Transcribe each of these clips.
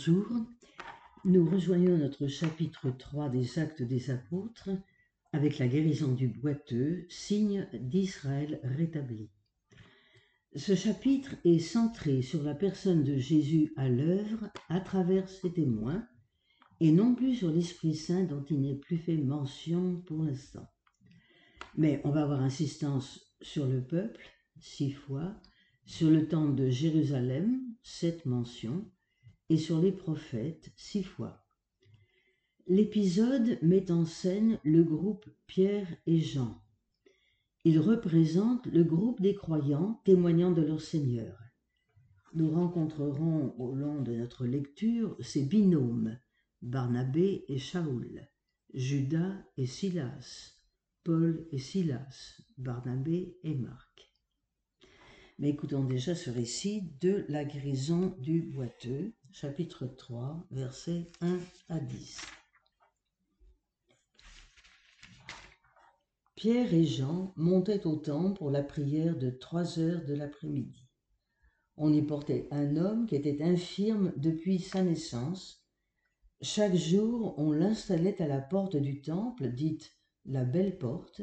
Bonjour, nous rejoignons notre chapitre 3 des Actes des Apôtres avec la guérison du boiteux, signe d'Israël rétabli. Ce chapitre est centré sur la personne de Jésus à l'œuvre à travers ses témoins et non plus sur l'Esprit Saint dont il n'est plus fait mention pour l'instant. Mais on va avoir insistance sur le peuple, six fois, sur le temple de Jérusalem, sept mentions, et sur les prophètes six fois. L'épisode met en scène le groupe Pierre et Jean. Il représente le groupe des croyants témoignant de leur Seigneur. Nous rencontrerons au long de notre lecture ces binômes, Barnabé et Shaoul, Judas et Silas, Paul et Silas, Barnabé et Marc. Mais écoutons déjà ce récit de la guérison du boiteux, chapitre 3, versets 1 à 10. Pierre et Jean montaient au temple pour la prière de trois heures de l'après-midi. On y portait un homme qui était infirme depuis sa naissance. Chaque jour, on l'installait à la porte du temple, dite la belle porte,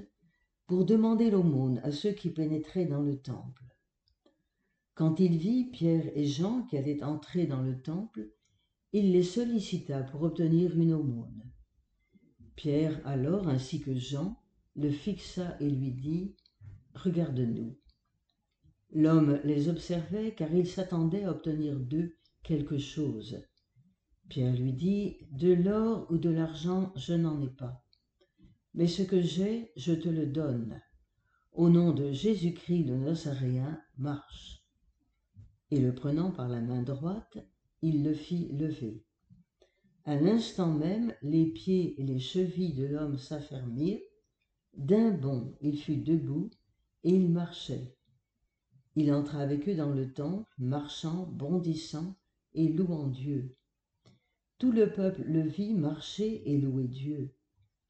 pour demander l'aumône à ceux qui pénétraient dans le temple. Quand il vit Pierre et Jean qui allaient entrer dans le temple, il les sollicita pour obtenir une aumône. Pierre alors, ainsi que Jean, le fixa et lui dit Regarde-nous. L'homme les observait car il s'attendait à obtenir d'eux quelque chose. Pierre lui dit De l'or ou de l'argent, je n'en ai pas. Mais ce que j'ai, je te le donne. Au nom de Jésus-Christ le Nazaréen, marche et le prenant par la main droite, il le fit lever. À l'instant même, les pieds et les chevilles de l'homme s'affermirent. D'un bond, il fut debout et il marchait. Il entra avec eux dans le temple, marchant, bondissant et louant Dieu. Tout le peuple le vit marcher et louer Dieu.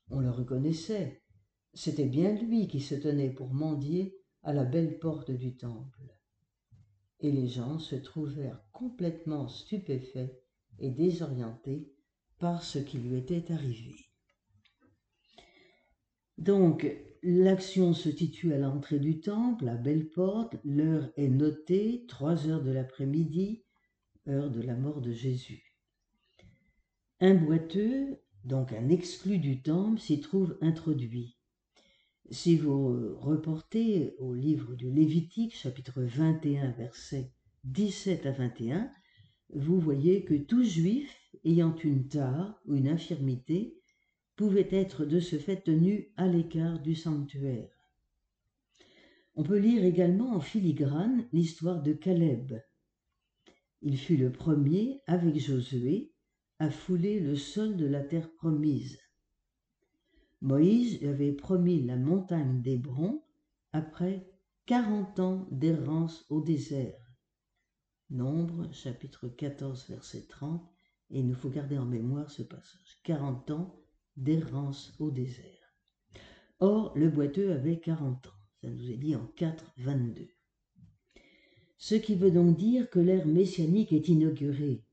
On le reconnaissait. C'était bien lui qui se tenait pour mendier à la belle porte du temple et les gens se trouvèrent complètement stupéfaits et désorientés par ce qui lui était arrivé. Donc, l'action se situe à l'entrée du temple, à belle porte, l'heure est notée, trois heures de l'après-midi, heure de la mort de Jésus. Un boiteux, donc un exclu du temple, s'y trouve introduit. Si vous reportez au livre du Lévitique, chapitre 21, versets 17 à 21, vous voyez que tout juif ayant une tare ou une infirmité pouvait être de ce fait tenu à l'écart du sanctuaire. On peut lire également en filigrane l'histoire de Caleb. Il fut le premier, avec Josué, à fouler le sol de la terre promise. Moïse avait promis la montagne d'Hébron après quarante ans d'errance au désert. Nombre, chapitre 14, verset 30, et il nous faut garder en mémoire ce passage. Quarante ans d'errance au désert. Or, le boiteux avait quarante ans. Ça nous est dit en 4, 22. Ce qui veut donc dire que l'ère messianique est inaugurée.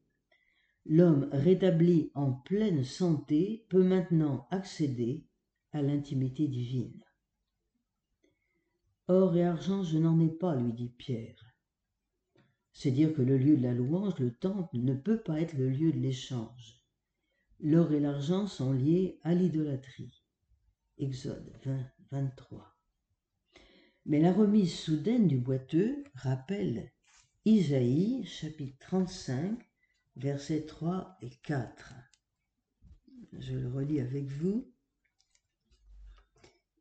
L'homme rétabli en pleine santé peut maintenant accéder l'intimité divine. Or et argent, je n'en ai pas, lui dit Pierre. C'est dire que le lieu de la louange, le temple, ne peut pas être le lieu de l'échange. L'or et l'argent sont liés à l'idolâtrie. Exode 20, 23. Mais la remise soudaine du boiteux rappelle Isaïe chapitre 35, versets 3 et 4. Je le relis avec vous.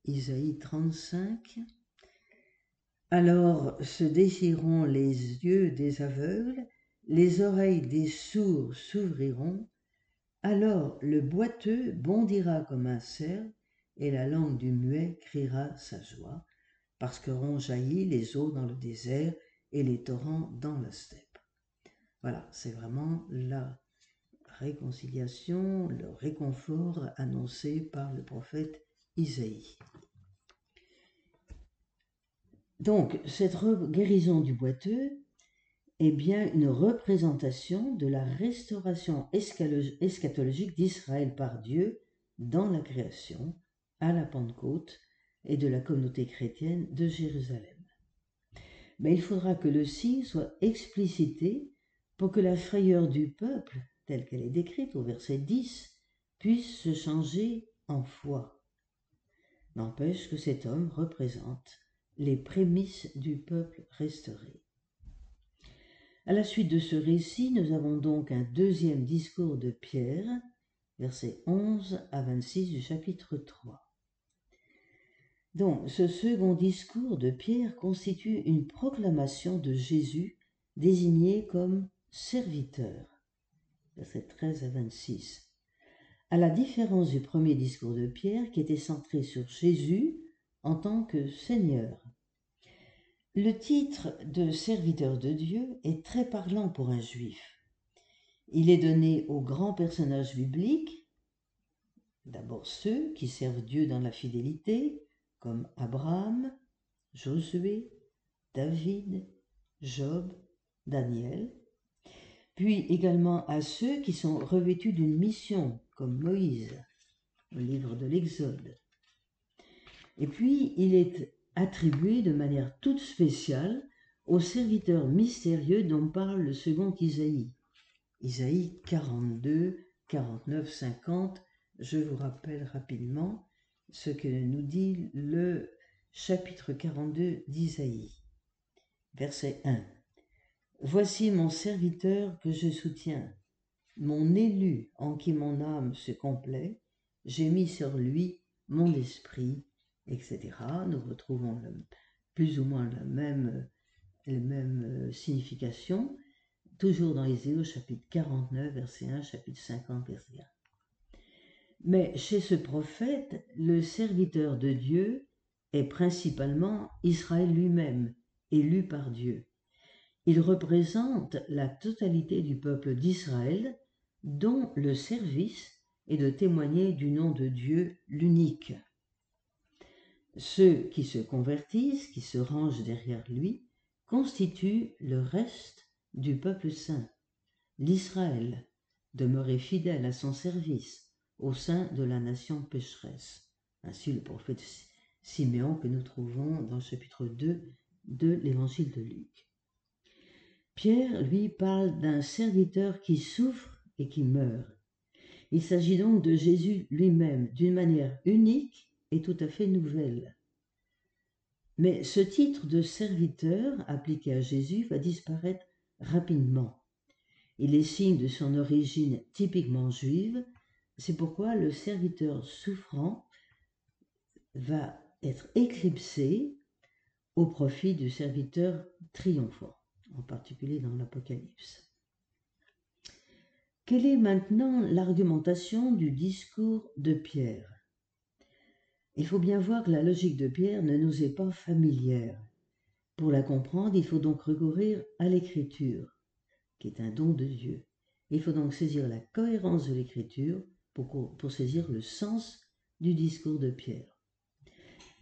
Isaïe 35. Alors se déchireront les yeux des aveugles, les oreilles des sourds s'ouvriront, alors le boiteux bondira comme un cerf, et la langue du muet criera sa joie, parce qu'auront jailli les eaux dans le désert et les torrents dans la steppe. Voilà, c'est vraiment la réconciliation, le réconfort annoncé par le prophète Isaïe. Donc, cette guérison du boiteux est bien une représentation de la restauration eschatologique d'Israël par Dieu dans la création, à la Pentecôte et de la communauté chrétienne de Jérusalem. Mais il faudra que le signe soit explicité pour que la frayeur du peuple, telle qu'elle est décrite au verset 10, puisse se changer en foi. N'empêche que cet homme représente les prémices du peuple restauré. À la suite de ce récit, nous avons donc un deuxième discours de Pierre, versets 11 à 26 du chapitre 3. Donc, ce second discours de Pierre constitue une proclamation de Jésus désigné comme serviteur. Versets 13 à 26. À la différence du premier discours de Pierre qui était centré sur Jésus en tant que Seigneur. Le titre de serviteur de Dieu est très parlant pour un juif. Il est donné aux grands personnages bibliques, d'abord ceux qui servent Dieu dans la fidélité, comme Abraham, Josué, David, Job, Daniel, puis également à ceux qui sont revêtus d'une mission, comme Moïse, au livre de l'Exode. Et puis, il est attribué de manière toute spéciale au serviteur mystérieux dont parle le second Isaïe. Isaïe 42, 49, 50, je vous rappelle rapidement ce que nous dit le chapitre 42 d'Isaïe. Verset 1. Voici mon serviteur que je soutiens, mon élu en qui mon âme se complaît, j'ai mis sur lui mon esprit, etc. Nous retrouvons plus ou moins la même, euh, signification, toujours dans Isaïe chapitre 49, verset 1, chapitre 50, verset 1. Mais chez ce prophète, le serviteur de Dieu est principalement Israël lui-même, élu par Dieu. Il représente la totalité du peuple d'Israël, dont le service est de témoigner du nom de Dieu l'unique. Ceux qui se convertissent, qui se rangent derrière lui, constituent le reste du peuple saint, l'Israël, demeuré fidèle à son service, au sein de la nation pécheresse. Ainsi le prophète Siméon que nous trouvons dans le chapitre 2 de l'évangile de Luc. Pierre, lui, parle d'un serviteur qui souffre et qui meurt. Il s'agit donc de Jésus lui-même d'une manière unique tout à fait nouvelle. Mais ce titre de serviteur appliqué à Jésus va disparaître rapidement. Il est signe de son origine typiquement juive c'est pourquoi le serviteur souffrant va être éclipsé au profit du serviteur triomphant, en particulier dans l'Apocalypse. Quelle est maintenant l'argumentation du discours de Pierre? Il faut bien voir que la logique de Pierre ne nous est pas familière. Pour la comprendre, il faut donc recourir à l'écriture, qui est un don de Dieu. Il faut donc saisir la cohérence de l'écriture pour, saisir le sens du discours de Pierre.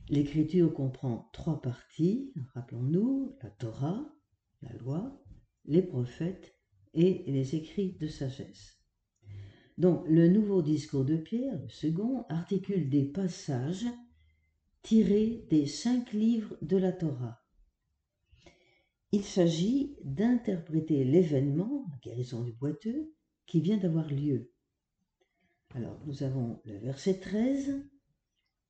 L'écriture comprend trois parties, rappelons-nous, la Torah, la loi, les prophètes et les écrits de sagesse. Donc le nouveau discours de Pierre, le second, articule des passages tirés des cinq livres de la Torah. Il s'agit d'interpréter l'événement, la guérison du boiteux, qui vient d'avoir lieu. Alors, nous avons le verset 13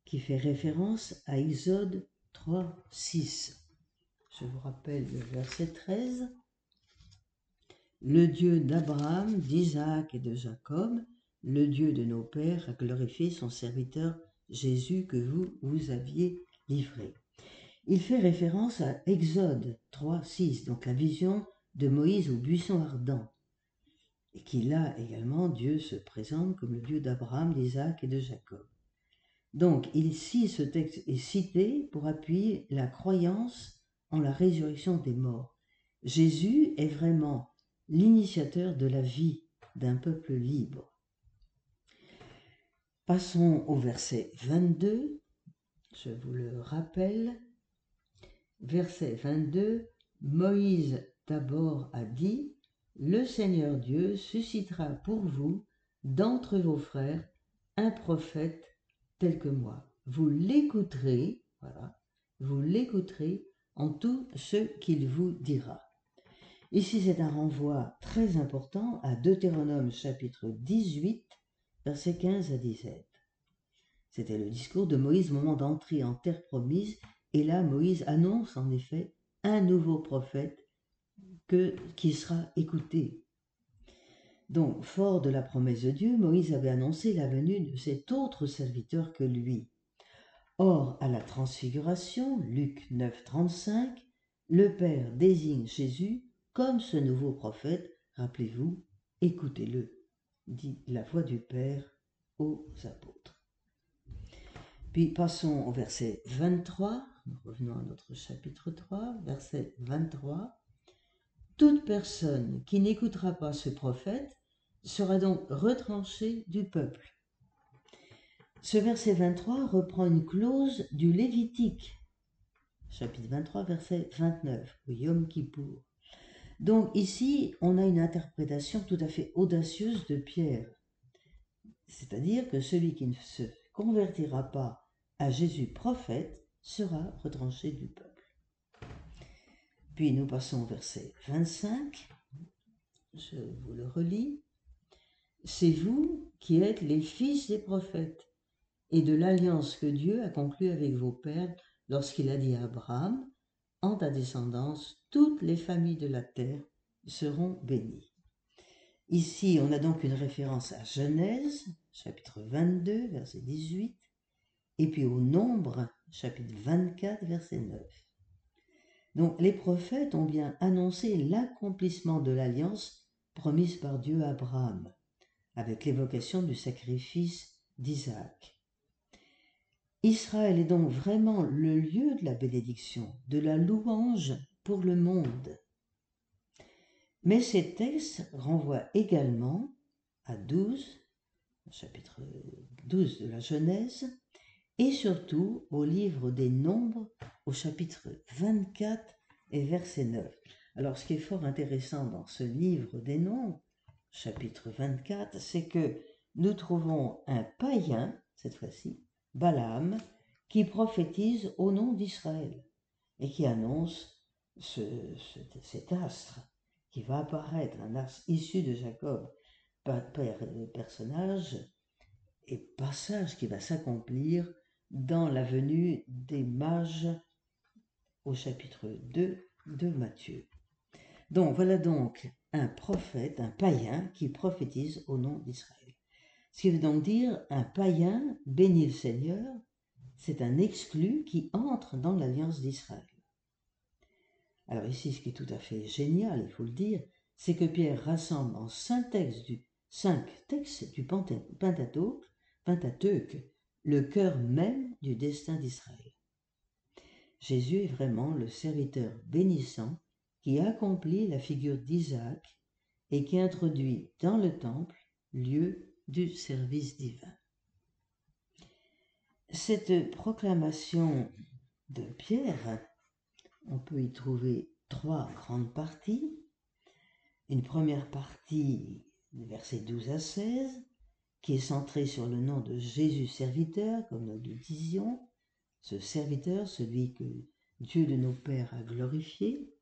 qui fait référence à Exode 3, 6. Je vous rappelle le verset 13. Le Dieu d'Abraham, d'Isaac et de Jacob, le Dieu de nos pères, a glorifié son serviteur Jésus que vous vous aviez livré. Il fait référence à Exode 3, 6, donc la vision de Moïse au buisson ardent et qui là également Dieu se présente comme le Dieu d'Abraham, d'Isaac et de Jacob. Donc ici ce texte est cité pour appuyer la croyance en la résurrection des morts. Jésus est vraiment l'initiateur de la vie d'un peuple libre. Passons au verset 22, je vous le rappelle. Verset 22, Moïse d'abord a dit, Le Seigneur Dieu suscitera pour vous, d'entre vos frères, un prophète tel que moi. Vous l'écouterez, voilà, vous l'écouterez en tout ce qu'il vous dira. Ici, c'est un renvoi très important à Deutéronome chapitre 18, versets 15 à 17. C'était le discours de Moïse au moment d'entrer en terre promise, et là, Moïse annonce en effet un nouveau prophète qui sera écouté. Donc, fort de la promesse de Dieu, Moïse avait annoncé la venue de cet autre serviteur que lui. Or, à la transfiguration, Luc 9, 35, le Père désigne Jésus comme ce nouveau prophète, rappelez-vous, écoutez-le, dit la voix du Père aux apôtres. Puis passons au verset 23, revenons à notre chapitre 3, verset 23. Toute personne qui n'écoutera pas ce prophète sera donc retranchée du peuple. Ce verset 23 reprend une clause du Lévitique, chapitre 23, verset 29, au Yom Kippour. Donc ici, on a une interprétation tout à fait audacieuse de Pierre. C'est-à-dire que celui qui ne se convertira pas à Jésus prophète sera retranché du peuple. Puis nous passons au verset 25. Je vous le relis. C'est vous qui êtes les fils des prophètes et de l'alliance que Dieu a conclue avec vos pères lorsqu'il a dit à Abraham, en ta descendance, toutes les familles de la terre seront bénies. Ici, on a donc une référence à Genèse, chapitre 22, verset 18, et puis au Nombre, chapitre 24, verset 9. Donc les prophètes ont bien annoncé l'accomplissement de l'alliance promise par Dieu à Abraham, avec l'évocation du sacrifice d'Isaac. Israël est donc vraiment le lieu de la bénédiction, de la louange pour le monde. Mais ces textes renvoient également à 12, chapitre 12 de la Genèse, et surtout au livre des Nombres, au chapitre 24 et verset 9. Alors ce qui est fort intéressant dans ce livre des Nombres, chapitre 24, c'est que nous trouvons un païen, cette fois-ci, Balaam, qui prophétise au nom d'Israël et qui annonce cet astre qui va apparaître, un astre issu de Jacob, personnage et passage qui va s'accomplir dans la venue des mages au chapitre 2 de Matthieu. Donc voilà donc un prophète, un païen qui prophétise au nom d'Israël. Ce qui veut donc dire un païen bénit le Seigneur, c'est un exclu qui entre dans l'alliance d'Israël. Alors ici, ce qui est tout à fait génial, il faut le dire, c'est que Pierre rassemble en cinq textes du, cinq textes du Pentateuque, Pentateuque le cœur même du destin d'Israël. Jésus est vraiment le serviteur bénissant qui accomplit la figure d'Isaac et qui introduit dans le temple, lieu du service divin. Cette proclamation de Pierre, on peut y trouver trois grandes parties. Une première partie, versets 12 à 16, qui est centrée sur le nom de Jésus serviteur, comme nous le disions, ce serviteur, celui que Dieu de nos pères a glorifié.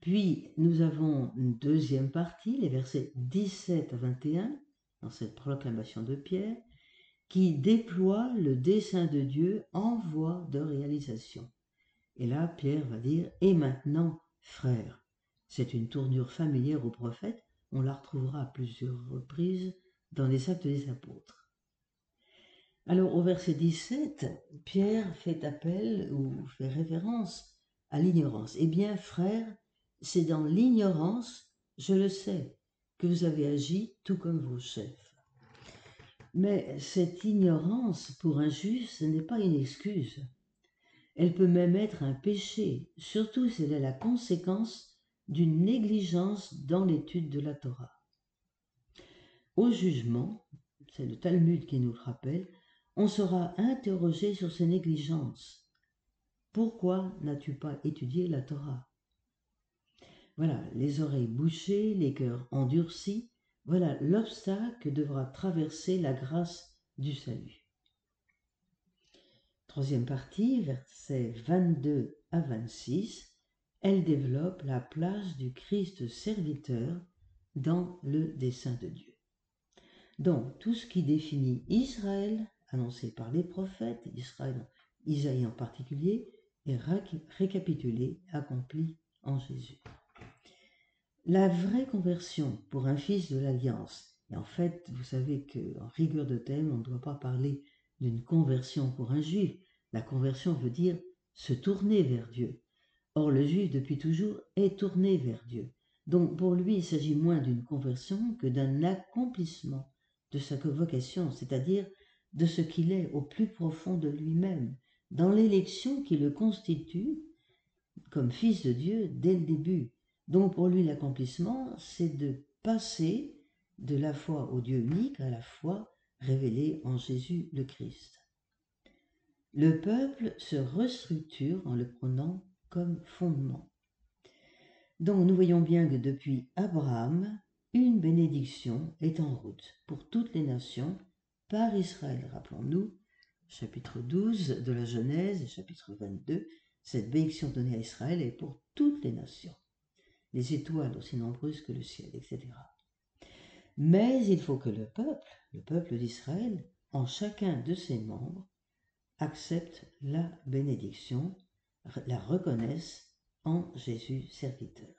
Puis nous avons une deuxième partie, les versets 17 à 21, dans cette proclamation de Pierre, qui déploie le dessein de Dieu en voie de réalisation. Et là, Pierre va dire, et maintenant, frères. C'est une tournure familière au prophète, on la retrouvera à plusieurs reprises dans les actes des apôtres. Alors au verset 17, Pierre fait appel ou fait référence à l'ignorance. Eh bien, frères, c'est dans l'ignorance, je le sais, vous avez agi tout comme vos chefs. Mais cette ignorance pour un juif, ce n'est pas une excuse. Elle peut même être un péché, surtout si elle est la conséquence d'une négligence dans l'étude de la Torah. Au jugement, c'est le Talmud qui nous le rappelle, on sera interrogé sur ces négligences. Pourquoi n'as-tu pas étudié la Torah? Voilà, les oreilles bouchées, les cœurs endurcis, voilà l'obstacle que devra traverser la grâce du salut. Troisième partie, versets 22 à 26, elle développe la place du Christ serviteur dans le dessein de Dieu. Donc, tout ce qui définit Israël, annoncé par les prophètes, Israël, Isaïe en particulier, est récapitulé, accompli en Jésus. La vraie conversion pour un fils de l'Alliance, et en fait, vous savez qu'en rigueur de thème, on ne doit pas parler d'une conversion pour un juif. La conversion veut dire se tourner vers Dieu. Or, le juif, depuis toujours, est tourné vers Dieu. Donc, pour lui, il s'agit moins d'une conversion que d'un accomplissement de sa vocation, c'est-à-dire de ce qu'il est au plus profond de lui-même, dans l'élection qui le constitue comme fils de Dieu dès le début, donc pour lui, l'accomplissement, c'est de passer de la foi au Dieu unique à la foi révélée en Jésus le Christ. Le peuple se restructure en le prenant comme fondement. Donc nous voyons bien que depuis Abraham, une bénédiction est en route pour toutes les nations par Israël. Rappelons-nous, chapitre 12 de la Genèse et chapitre 22, cette bénédiction donnée à Israël est pour toutes les nations les étoiles aussi nombreuses que le ciel, etc. Mais il faut que le peuple, le peuple d'Israël, en chacun de ses membres, accepte la bénédiction, la reconnaisse en Jésus serviteur.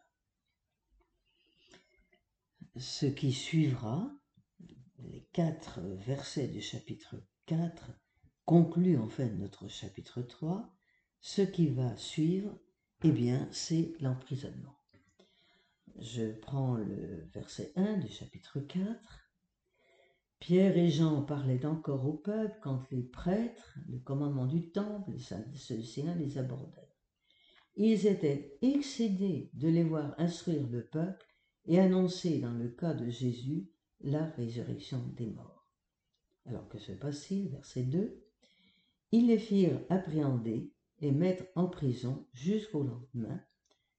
Ce qui suivra, les quatre versets du chapitre 4, concluent en fait notre chapitre 3. Ce qui va suivre, eh bien, c'est l'emprisonnement. Je prends le verset 1 du chapitre 4. Pierre et Jean parlaient encore au peuple quand les prêtres, le commandement du temple, les Sadducéens les abordèrent. Ils étaient excédés de les voir instruire le peuple et annoncer dans le cas de Jésus la résurrection des morts. Alors que se passe-t-il? Verset 2. Ils les firent appréhender et mettre en prison jusqu'au lendemain,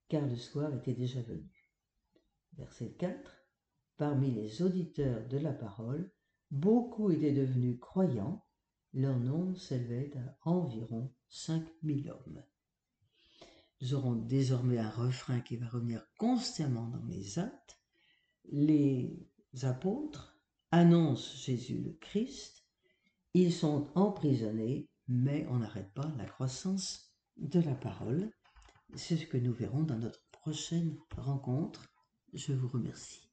car le soir était déjà venu verset 4, Parmi les auditeurs de la parole, beaucoup étaient devenus croyants, leur nombre s'élevait à environ 5000 hommes. Nous aurons désormais un refrain qui va revenir constamment dans les actes. Les apôtres annoncent Jésus le Christ, ils sont emprisonnés, mais on n'arrête pas la croissance de la parole. C'est ce que nous verrons dans notre prochaine rencontre je vous remercie.